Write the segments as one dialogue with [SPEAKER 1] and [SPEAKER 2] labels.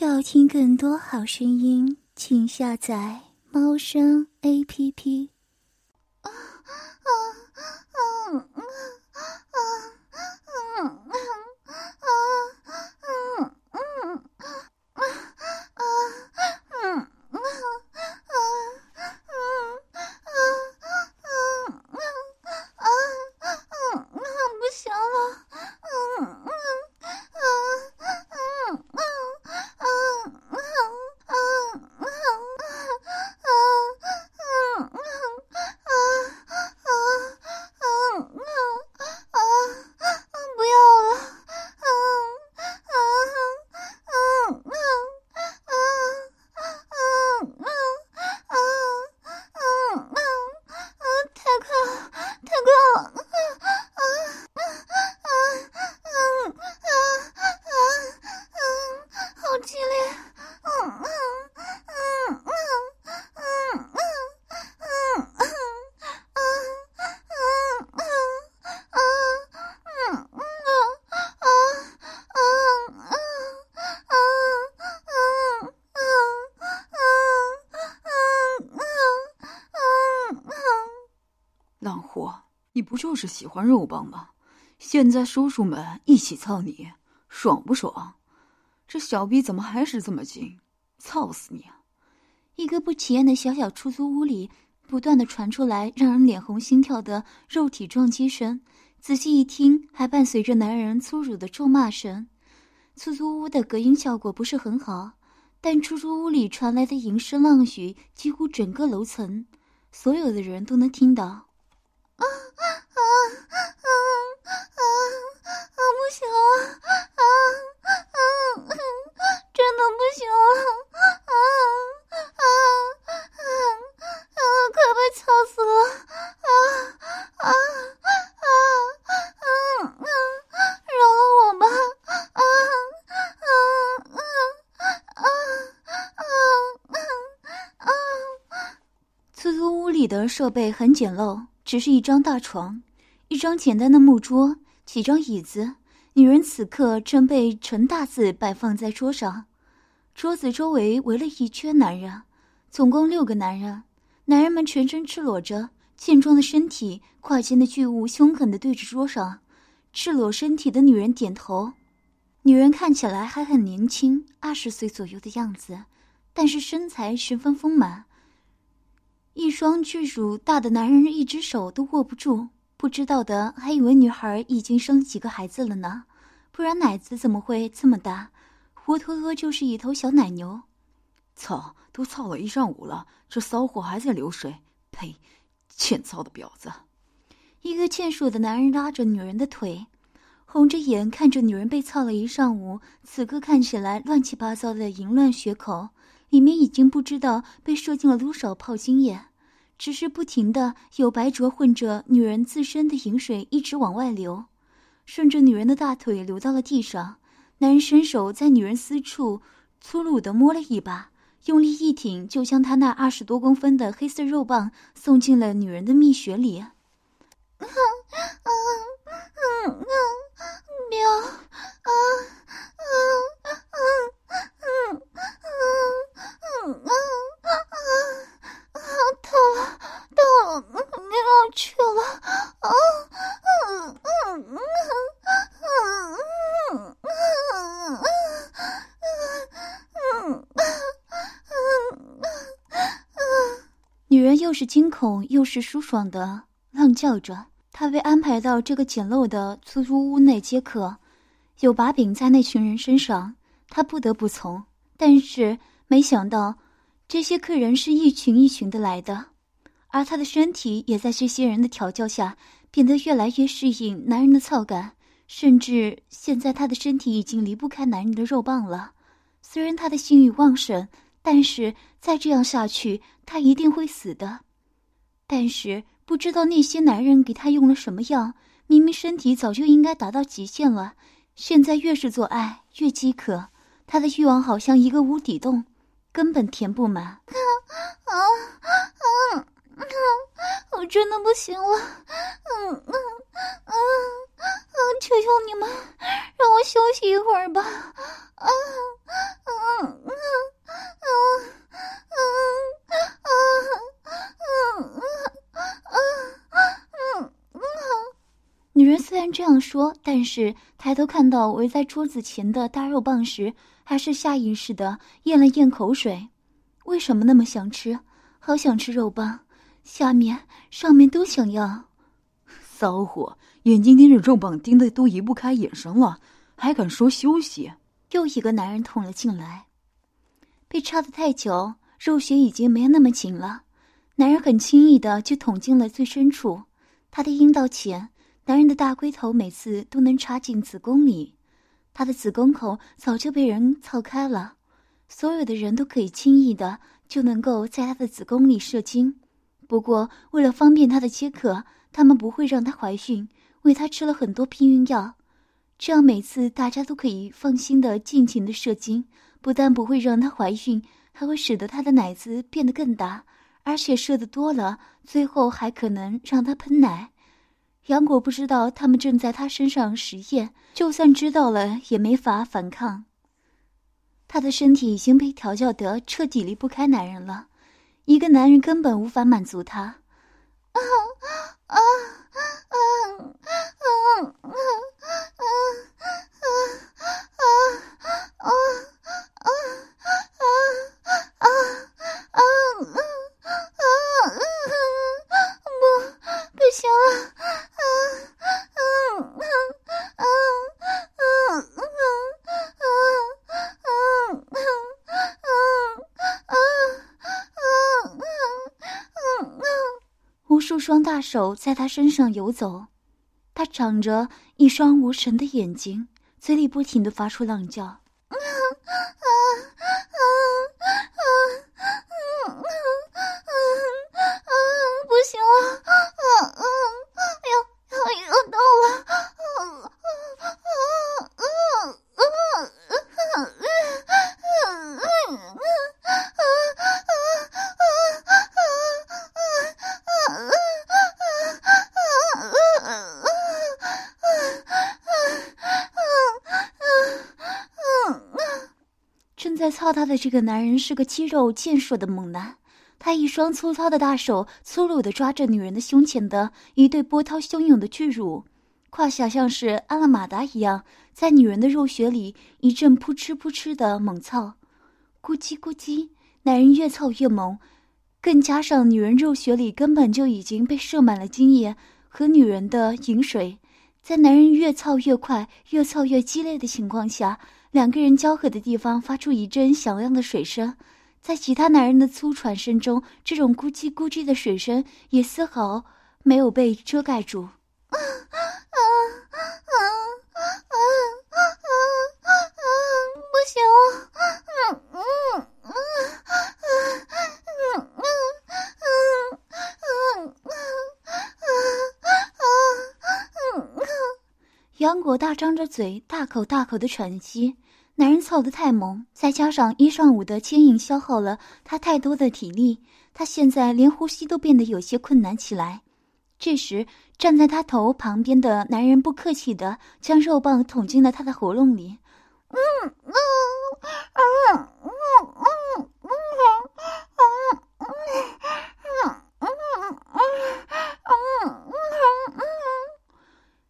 [SPEAKER 1] 要听更多好声音，请下载猫声 A P P。
[SPEAKER 2] 浪货，你不就是喜欢肉棒吗？现在叔叔们一起操你，爽不爽？这小逼怎么还是这么精？操死你！
[SPEAKER 1] 啊一个不起眼的小小出租屋里，不断的传出来让人脸红心跳的肉体撞击声。仔细一听，还伴随着男人粗鲁的咒骂声。出租屋的隔音效果不是很好，但出租屋里传来的淫声浪语，几乎整个楼层所有的人都能听到。啊啊啊啊，不行了，啊啊啊，真的不行了，啊啊啊啊，快被吵死了，啊啊啊啊啊，饶了我吧，啊啊啊啊啊啊啊。出租屋里的设备很简陋，只是一张大床。一张简单的木桌，几张椅子。女人此刻正被陈大字摆放在桌上，桌子周围围了一圈男人，总共六个男人。男人们全身赤裸着，健壮的身体，胯间的巨物凶狠的对着桌上。赤裸身体的女人点头，女人看起来还很年轻，二十岁左右的样子，但是身材十分丰满。一双巨乳大的男人一只手都握不住，不知道的还以为女孩已经生几个孩子了呢，不然奶子怎么会这么大？活脱脱就是一头小奶牛！
[SPEAKER 2] 操，都操了一上午了，这骚货还在流水！呸，欠操的婊子！
[SPEAKER 1] 一个欠数的男人拉着女人的腿，红着眼看着女人被操了一上午，此刻看起来乱七八糟的淫乱血口，里面已经不知道被射进了多少炮精液。只是不停的有白浊混着女人自身的饮水一直往外流，顺着女人的大腿流到了地上。男人伸手在女人私处粗鲁的摸了一把，用力一挺，就将他那二十多公分的黑色肉棒送进了女人的蜜穴里啊啊啊啊啊！啊，到了，到了，你要去了啊！嗯嗯嗯嗯嗯嗯嗯嗯嗯女人又是惊恐又是舒爽的浪叫着。她被安排到这个简陋的出租屋内接客，有把柄在那群人身上，她不得不从。但是没想到。这些客人是一群一群的来的，而他的身体也在这些人的调教下变得越来越适应男人的操感，甚至现在他的身体已经离不开男人的肉棒了。虽然他的性欲旺盛，但是再这样下去，他一定会死的。但是不知道那些男人给他用了什么药，明明身体早就应该达到极限了，现在越是做爱越饥渴，他的欲望好像一个无底洞。根本填不满。啊啊啊啊！我真的不行了，嗯嗯嗯嗯，求求你们，让我休息一会儿吧，啊嗯嗯嗯嗯嗯嗯嗯嗯嗯。女人虽然这样说，但是抬头看到围在桌子前的大肉棒时，还是下意识的咽了咽口水。为什么那么想吃？好想吃肉棒。下面、上面都想要。
[SPEAKER 2] 骚货，眼睛盯着肉棒盯得都移不开眼神了，还敢说休息？
[SPEAKER 1] 又一个男人捅了进来。被插得太久，肉血已经没有那么紧了。男人很轻易的就捅进了最深处，他的阴道前。男人的大龟头每次都能插进子宫里，他的子宫口早就被人操开了，所有的人都可以轻易的就能够在他的子宫里射精。不过为了方便他的接客，他们不会让她怀孕，为她吃了很多避孕药，这样每次大家都可以放心的尽情的射精，不但不会让她怀孕，还会使得她的奶子变得更大，而且射的多了，最后还可能让她喷奶。杨果不知道他们正在他身上实验，就算知道了也没法反抗。他的身体已经被调教得彻底离不开男人了，一个男人根本无法满足她。啊啊啊啊啊啊啊啊啊啊啊啊啊啊！不，不双大手在他身上游走，他长着一双无神的眼睛，嘴里不停的发出浪叫。操他的这个男人是个肌肉健硕的猛男，他一双粗糙的大手粗鲁地抓着女人的胸前的一对波涛汹涌的巨乳，胯下像是安了马达一样，在女人的肉穴里一阵扑哧扑哧的猛操，咕叽咕叽，男人越操越猛，更加上女人肉穴里根本就已经被射满了精液和女人的饮水，在男人越操越快，越操越激烈的情况下，两个人交合的地方发出一阵响亮的水声，在其他男人的粗喘声中，这种咕叽咕叽的水声也丝毫没有被遮盖住。不行。杨果大张着嘴，大口大口的喘息。男人操得太猛，再加上一上午的牵引消耗了他太多的体力，他现在连呼吸都变得有些困难起来。这时，站在他头旁边的男人不客气的将肉棒捅进了他的喉咙里。嗯嗯嗯嗯嗯嗯嗯嗯嗯嗯嗯嗯。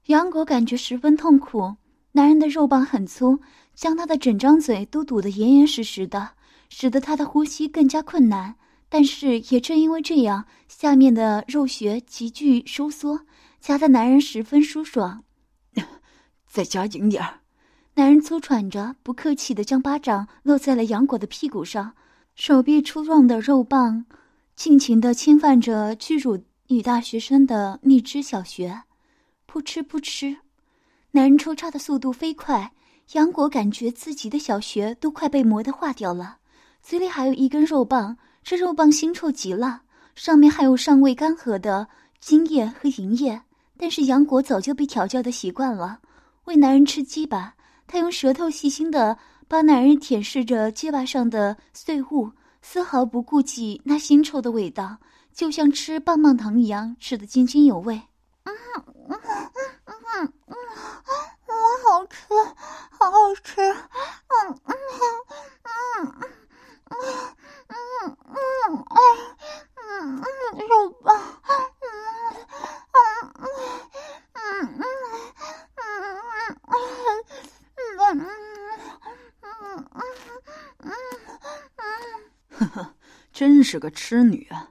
[SPEAKER 1] 杨果感觉十分痛苦，男人的肉棒很粗。将他的整张嘴都堵得严严实实的，使得他的呼吸更加困难。但是也正因为这样，下面的肉穴急剧收缩，夹得男人十分舒爽。
[SPEAKER 2] 再加紧点儿！
[SPEAKER 1] 男人粗喘着，不客气的将巴掌落在了杨果的屁股上，手臂粗壮的肉棒尽情的侵犯着巨乳女大学生的蜜汁小穴，扑哧扑哧，男人抽插的速度飞快。杨果感觉自己的小穴都快被磨得化掉了，嘴里还有一根肉棒，这肉棒腥臭极了，上面还有尚未干涸的精液和银液。但是杨果早就被调教的习惯了，为男人吃鸡巴，他用舌头细心的把男人舔舐着鸡巴上的碎物，丝毫不顾及那腥臭的味道，就像吃棒棒糖一样，吃得津津有味。嗯嗯嗯嗯嗯，我好吃，好好吃，嗯嗯嗯嗯嗯嗯嗯嗯嗯，好吧，嗯嗯嗯嗯嗯嗯嗯嗯嗯嗯嗯，
[SPEAKER 2] 呵呵，真是个痴女啊。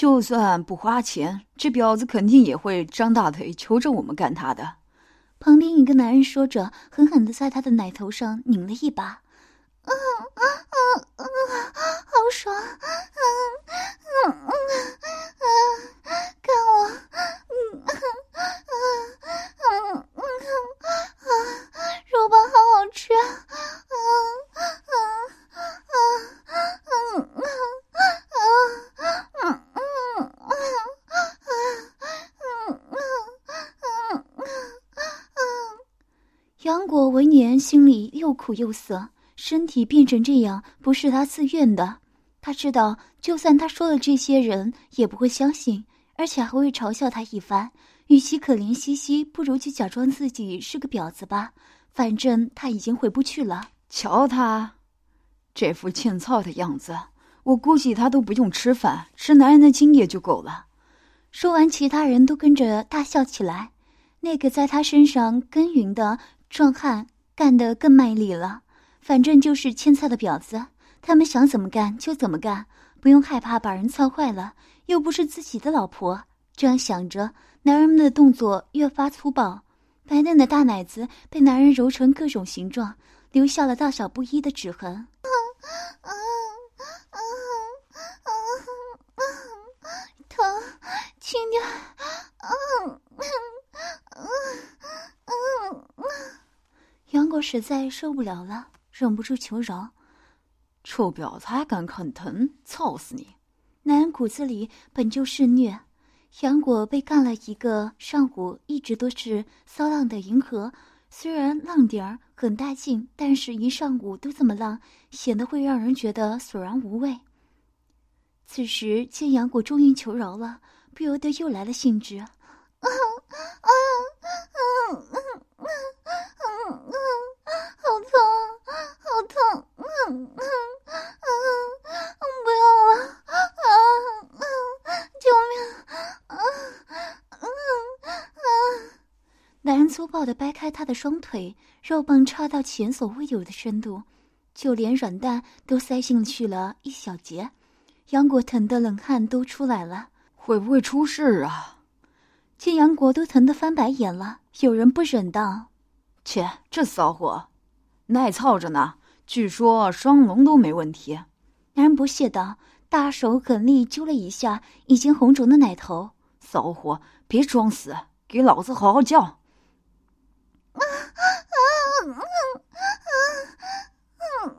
[SPEAKER 2] 就算不花钱，这婊子肯定也会张大腿求着我们干他的。
[SPEAKER 1] 旁边一个男人说着，狠狠的在他的奶头上拧了一把。苦又涩。身体变成这样不是他自愿的，他知道，就算他说了这些，人也不会相信，而且还会嘲笑他一番。与其可怜兮兮，不如就假装自己是个婊子吧，反正他已经回不去了。
[SPEAKER 2] 瞧他这副欠操的样子，我估计他都不用吃饭，吃男人的精液就够了。
[SPEAKER 1] 说完，其他人都跟着大笑起来。那个在他身上耕耘的壮汉干得更卖力了。反正就是欠操的婊子，他们想怎么干就怎么干，不用害怕把人操坏了，又不是自己的老婆。这样想着，男人们的动作越发粗暴，白嫩的大奶子被男人揉成各种形状，留下了大小不一的指痕。疼，轻点。杨果实在受不了了。忍不住求饶：“
[SPEAKER 2] 臭婊子还敢啃疼，操死你！”
[SPEAKER 1] 男人骨子里本就是虐。杨果被干了一个上午，一直都是骚浪的银河。虽然浪点儿很带劲，但是一上午都这么浪，显得会让人觉得索然无味。此时见杨果终于求饶了，不由得又来了兴致。啊！好痛，好痛！嗯嗯嗯，不要了！啊啊！救命！啊啊啊！男人粗暴的掰开她的双腿，肉棒插到前所未有的深度，就连软蛋都塞进去了一小截。杨果疼得冷汗都出来了，
[SPEAKER 2] 会不会出事啊？
[SPEAKER 1] 见杨国都疼得翻白眼了，有人不忍道：“
[SPEAKER 2] 切，这骚货，耐操着呢。据说双龙都没问题。”
[SPEAKER 1] 男人不屑道，大手狠力揪了一下已经红肿的奶头。
[SPEAKER 2] “骚货，别装死，给老子好好叫！”啊啊啊
[SPEAKER 1] 啊啊！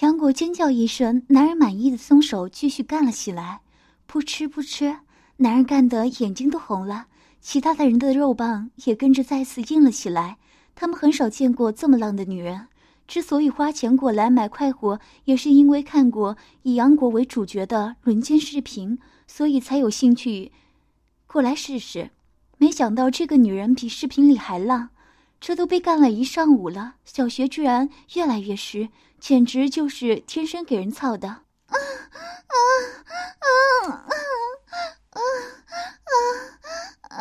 [SPEAKER 1] 杨果尖叫一声，男人满意的松手，继续干了起来。扑哧扑哧。男人干得眼睛都红了，其他的人的肉棒也跟着再次硬了起来。他们很少见过这么浪的女人，之所以花钱过来买快活，也是因为看过以杨国为主角的轮奸视频，所以才有兴趣过来试试。没想到这个女人比视频里还浪，这都被干了一上午了，小穴居然越来越湿，简直就是天生给人操的！啊啊啊啊！啊啊啊！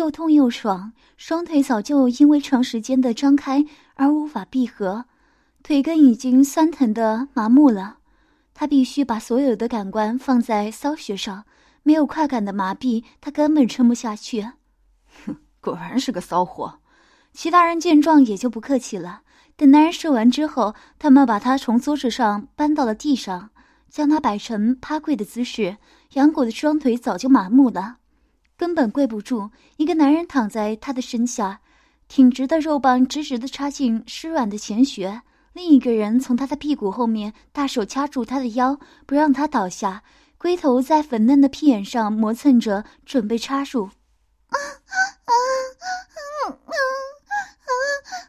[SPEAKER 1] 又痛又爽，双腿早就因为长时间的张开而无法闭合。腿根已经酸疼的麻木了，他必须把所有的感官放在骚穴上，没有快感的麻痹，他根本撑不下去。
[SPEAKER 2] 哼，果然是个骚货。
[SPEAKER 1] 其他人见状也就不客气了。等男人射完之后，他们把他从桌子上搬到了地上，将他摆成趴跪的姿势。杨果的双腿早就麻木了，根本跪不住。一个男人躺在他的身下，挺直的肉棒直直的插进湿软的前穴。另一个人从他的屁股后面大手掐住他的腰，不让他倒下，龟头在粉嫩的屁眼上磨蹭着，准备插入。啊啊啊啊！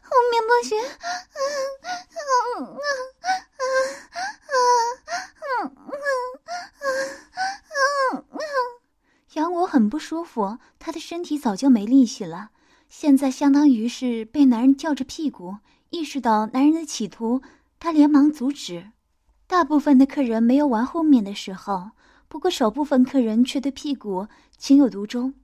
[SPEAKER 1] 后面不行！啊啊啊啊啊啊啊啊！杨果很不舒服，他的身体早就没力气了。现在相当于是被男人吊着屁股，意识到男人的企图，他连忙阻止。大部分的客人没有玩后面的时候，不过少部分客人却对屁股情有独钟。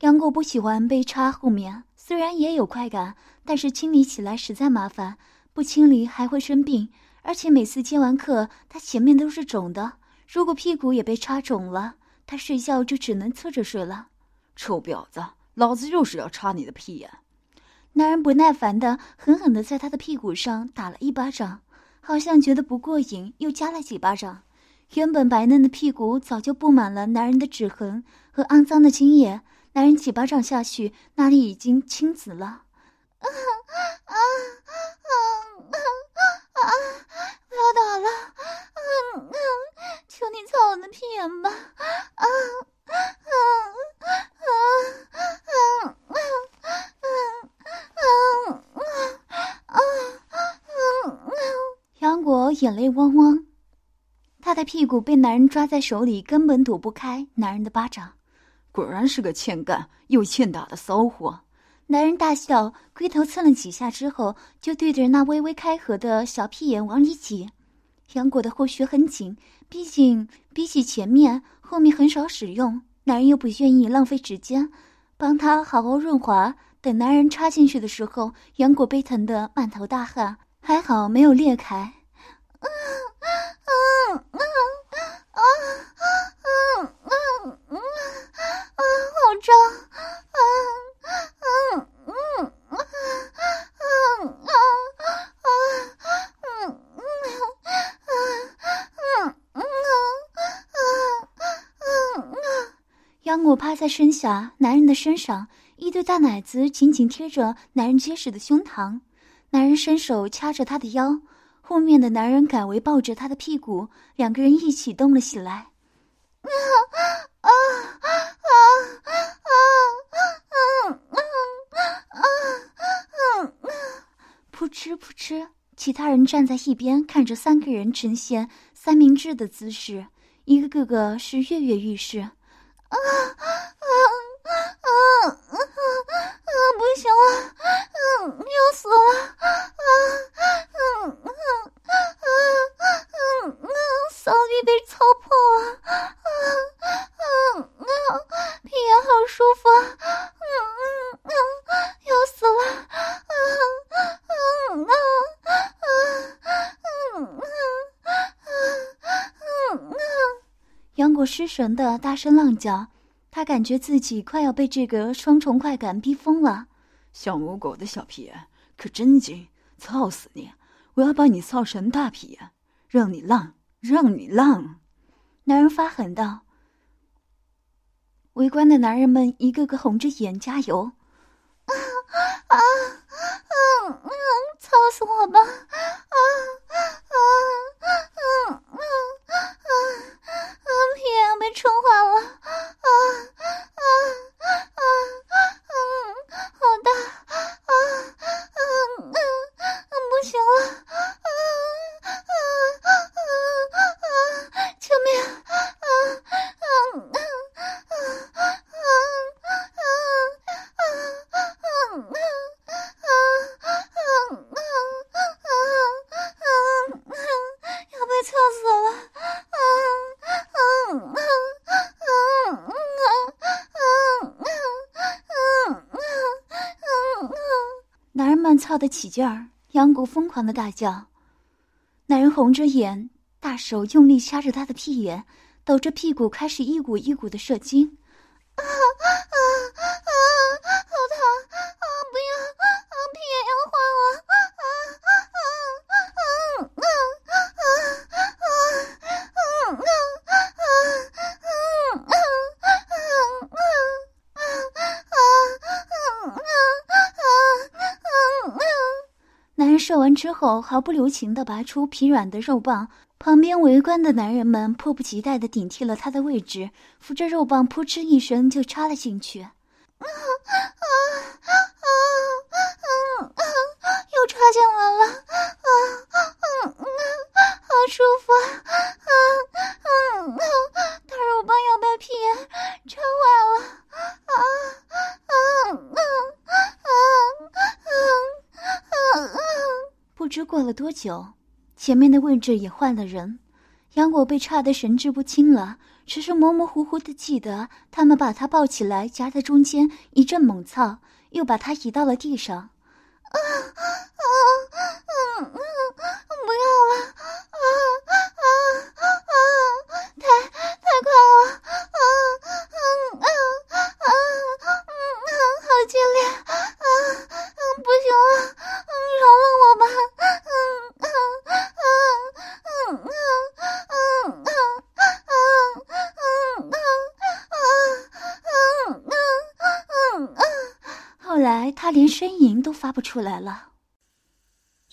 [SPEAKER 1] 杨果不喜欢被插后面，虽然也有快感，但是清理起来实在麻烦，不清理还会生病。而且每次接完客，他前面都是肿的，如果屁股也被插肿了，他睡觉就只能侧着睡了。
[SPEAKER 2] 臭婊子，老子就是要插你的屁眼！
[SPEAKER 1] 男人不耐烦的狠狠的在他的屁股上打了一巴掌。好像觉得不过瘾，又加了几巴掌。原本白嫩的屁股早就布满了男人的指痕和肮脏的精液。男人几巴掌下去，那里已经青紫了。啊啊啊啊啊！不要打了！嗯嗯，求你操我的屁眼吧！啊啊啊啊啊啊啊啊啊啊！杨果眼泪汪汪，他的屁股被男人抓在手里，根本躲不开男人的巴掌。
[SPEAKER 2] 果然是个欠干又欠打的骚货。
[SPEAKER 1] 男人大笑，龟头蹭了几下之后，就对着那微微开合的小屁眼往里挤。杨果的后穴很紧，毕竟比起前面，后面很少使用。男人又不愿意浪费时间，帮他好好润滑。等男人插进去的时候，杨果被疼得满头大汗。还好没有裂开，嗯嗯嗯啊啊啊啊啊！好胀，啊啊嗯嗯啊啊啊啊嗯嗯啊嗯嗯啊嗯杨果趴在身下，男人的身上，一对大奶子紧紧贴着男人结实的胸膛。男人伸手掐着她的腰，后面的男人改为抱着她的屁股，两个人一起动了起来。啊啊啊啊啊啊啊啊！扑哧扑哧，其他人站在一边看着三个人呈现三明治的姿势，一个个个是跃跃欲试。啊啊啊啊啊啊！不行了，嗯，要死了。啊啊啊啊啊神的大声浪叫，他感觉自己快要被这个双重快感逼疯了。
[SPEAKER 2] 小母狗的小屁眼可真精，操死你！我要把你操成大屁眼，让你浪，让你浪！
[SPEAKER 1] 男人发狠道。围观的男人们一个个红着眼加油。叫得起劲儿，杨谷疯狂的大叫。男人红着眼，大手用力掐着他的屁眼，抖着屁股开始一股一股的射精。啊啊后，毫不留情地拔出疲软的肉棒。旁边围观的男人们迫不及待地顶替了他的位置，扶着肉棒，扑哧一声就插了进去。啊啊啊啊啊！又插进来了！啊啊啊！好舒服！啊啊啊！大肉棒要把屁眼插坏了！啊啊啊啊啊啊啊！不知过了多久，前面的位置也换了人。杨果被差得神志不清了，只是模模糊糊的记得他们把他抱起来夹在中间，一阵猛操，又把他移到了地上。啊啊！发不出来了。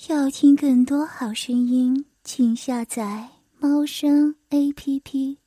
[SPEAKER 1] 要听更多好声音，请下载猫声 A P P。